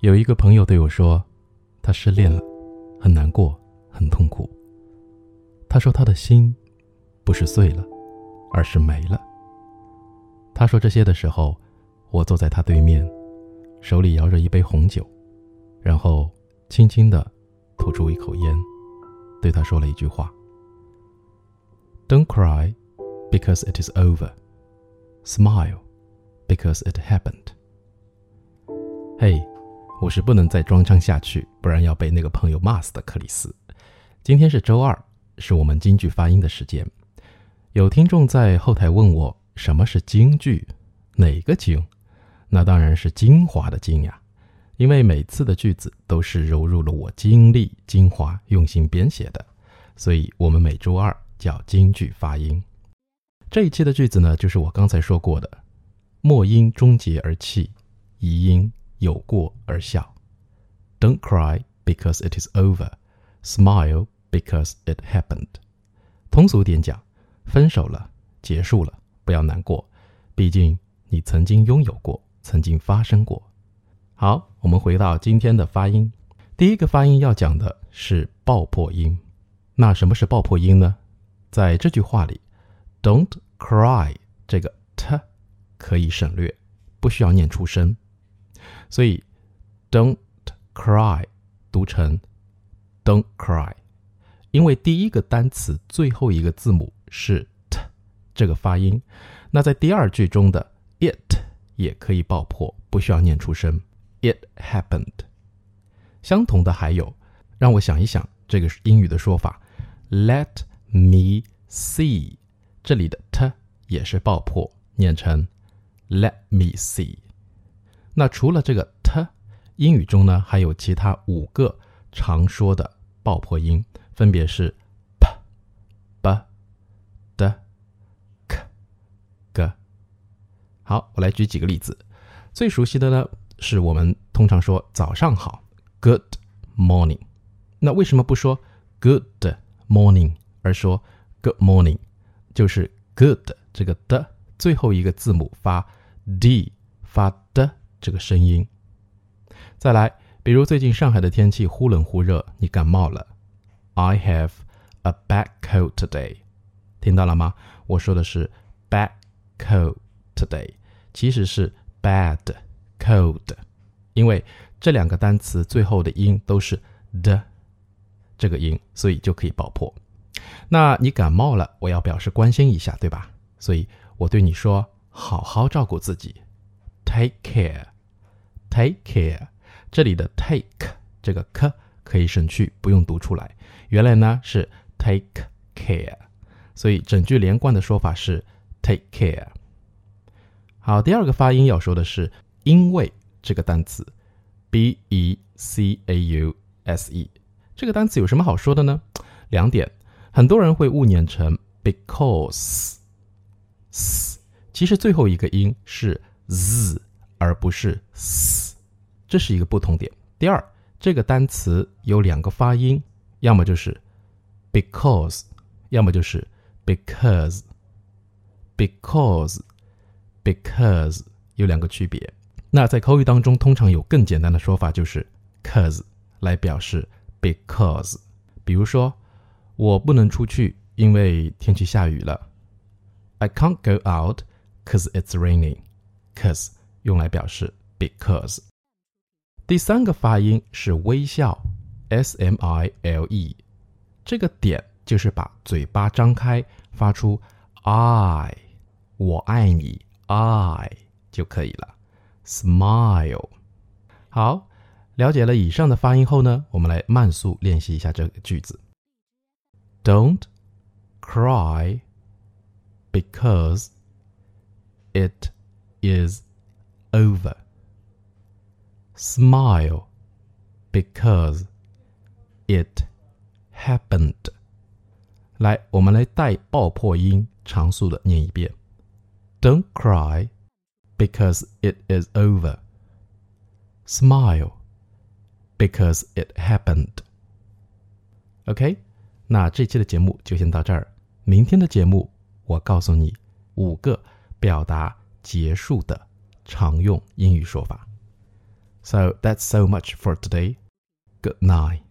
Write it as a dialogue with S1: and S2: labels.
S1: 有一个朋友对我说，他失恋了，很难过，很痛苦。他说他的心不是碎了，而是没了。他说这些的时候，我坐在他对面，手里摇着一杯红酒，然后轻轻的吐出一口烟，对他说了一句话：“Don't cry because it is over. Smile because it happened.” 嘿，我是不能再装腔下去，不然要被那个朋友骂死的。克里斯，今天是周二，是我们京剧发音的时间。有听众在后台问我什么是京剧，哪个京？那当然是精华的精呀，因为每次的句子都是融入了我精力、精华、用心编写的，所以我们每周二叫京剧发音。这一期的句子呢，就是我刚才说过的，末音终结而气，移音。有过而笑，Don't cry because it is over. Smile because it happened. 通俗点讲，分手了，结束了，不要难过，毕竟你曾经拥有过，曾经发生过。好，我们回到今天的发音。第一个发音要讲的是爆破音。那什么是爆破音呢？在这句话里，Don't cry 这个 t 可以省略，不需要念出声。所以，don't cry 读成 don't cry，因为第一个单词最后一个字母是 t 这个发音。那在第二句中的 it 也可以爆破，不需要念出声。It happened。相同的还有，让我想一想，这个是英语的说法，Let me see，这里的 t 也是爆破，念成 Let me see。那除了这个 t，英语中呢还有其他五个常说的爆破音，分别是 p、b、d、k、g。好，我来举几个例子。最熟悉的呢是我们通常说早上好，Good morning。那为什么不说 Good morning，而说 Good morning？就是 Good 这个的最后一个字母发 d，发的。这个声音，再来，比如最近上海的天气忽冷忽热，你感冒了。I have a bad cold today，听到了吗？我说的是 bad cold today，其实是 bad cold，因为这两个单词最后的音都是的这个音，所以就可以爆破。那你感冒了，我要表示关心一下，对吧？所以我对你说，好好照顾自己。Take care, take care。这里的 take 这个 k 可以省去，不用读出来。原来呢是 take care，所以整句连贯的说法是 take care。好，第二个发音要说的是因为这个单词，b e c a u s e。这个单词有什么好说的呢？两点，很多人会误念成 because，其实最后一个音是。z 而不是 s，这是一个不同点。第二，这个单词有两个发音，要么就是 because，要么就是 because，because，because 有两个区别。那在口语当中，通常有更简单的说法，就是 cause 来表示 because。比如说，我不能出去，因为天气下雨了。I can't go out cause it's raining. cause 用来表示 because。第三个发音是微笑，s m i l e，这个点就是把嘴巴张开，发出 I，我爱你，I 就可以了。Smile。好，了解了以上的发音后呢，我们来慢速练习一下这个句子。Don't cry because it is over. Smile because it happened. 来，我们来带爆破音，长速的念一遍。Don't cry because it is over. Smile because it happened. OK，那这期的节目就先到这儿。明天的节目，我告诉你五个表达。结束的 常用英语说法。 So that's so much for today. Good night.